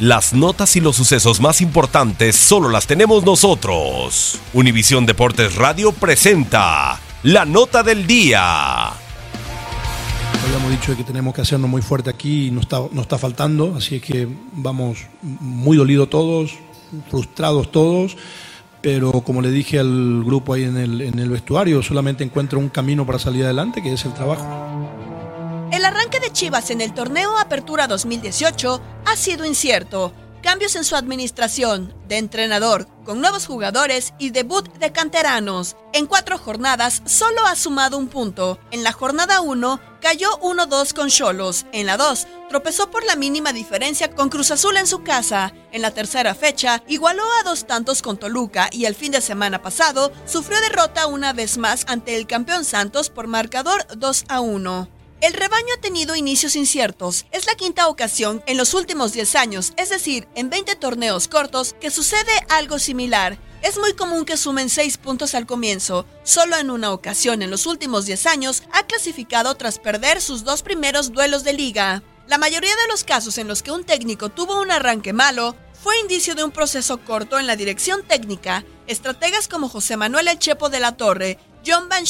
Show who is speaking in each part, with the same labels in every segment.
Speaker 1: Las notas y los sucesos más importantes solo las tenemos nosotros. Univisión Deportes Radio presenta la nota del día.
Speaker 2: Habíamos dicho que tenemos que hacernos muy fuerte aquí y nos está, nos está faltando, así es que vamos muy dolidos todos, frustrados todos, pero como le dije al grupo ahí en el, en el vestuario, solamente encuentro un camino para salir adelante, que es el trabajo.
Speaker 3: El arranque de Chivas en el torneo Apertura 2018 ha sido incierto. Cambios en su administración, de entrenador, con nuevos jugadores y debut de canteranos. En cuatro jornadas solo ha sumado un punto. En la jornada 1 cayó 1-2 con Cholos. En la 2 tropezó por la mínima diferencia con Cruz Azul en su casa. En la tercera fecha igualó a dos tantos con Toluca y el fin de semana pasado sufrió derrota una vez más ante el campeón Santos por marcador 2 a 1. El rebaño ha tenido inicios inciertos. Es la quinta ocasión en los últimos 10 años, es decir, en 20 torneos cortos, que sucede algo similar. Es muy común que sumen 6 puntos al comienzo. Solo en una ocasión en los últimos 10 años ha clasificado tras perder sus dos primeros duelos de liga. La mayoría de los casos en los que un técnico tuvo un arranque malo fue indicio de un proceso corto en la dirección técnica. Estrategas como José Manuel El Chepo de la Torre, John Van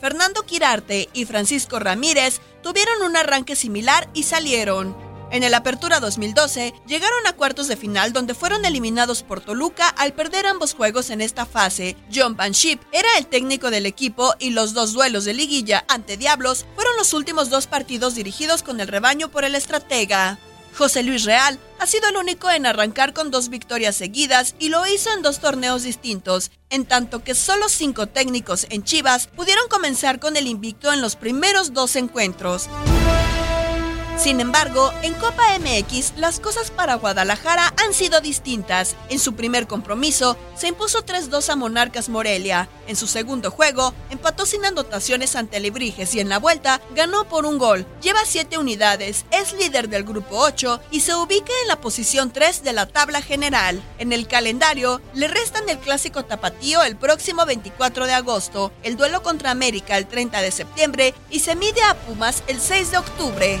Speaker 3: Fernando Quirarte y Francisco Ramírez tuvieron un arranque similar y salieron. En el Apertura 2012 llegaron a cuartos de final donde fueron eliminados por Toluca al perder ambos juegos en esta fase. John Van Schip era el técnico del equipo y los dos duelos de liguilla ante Diablos fueron los últimos dos partidos dirigidos con el rebaño por el estratega. José Luis Real ha sido el único en arrancar con dos victorias seguidas y lo hizo en dos torneos distintos, en tanto que solo cinco técnicos en Chivas pudieron comenzar con el invicto en los primeros dos encuentros. Sin embargo, en Copa MX las cosas para Guadalajara han sido distintas. En su primer compromiso se impuso 3-2 a Monarcas Morelia. En su segundo juego empató sin anotaciones ante Lebrijes y en la vuelta ganó por un gol. Lleva 7 unidades, es líder del grupo 8 y se ubica en la posición 3 de la tabla general. En el calendario le restan el clásico tapatío el próximo 24 de agosto, el duelo contra América el 30 de septiembre y se mide a Pumas el 6 de octubre.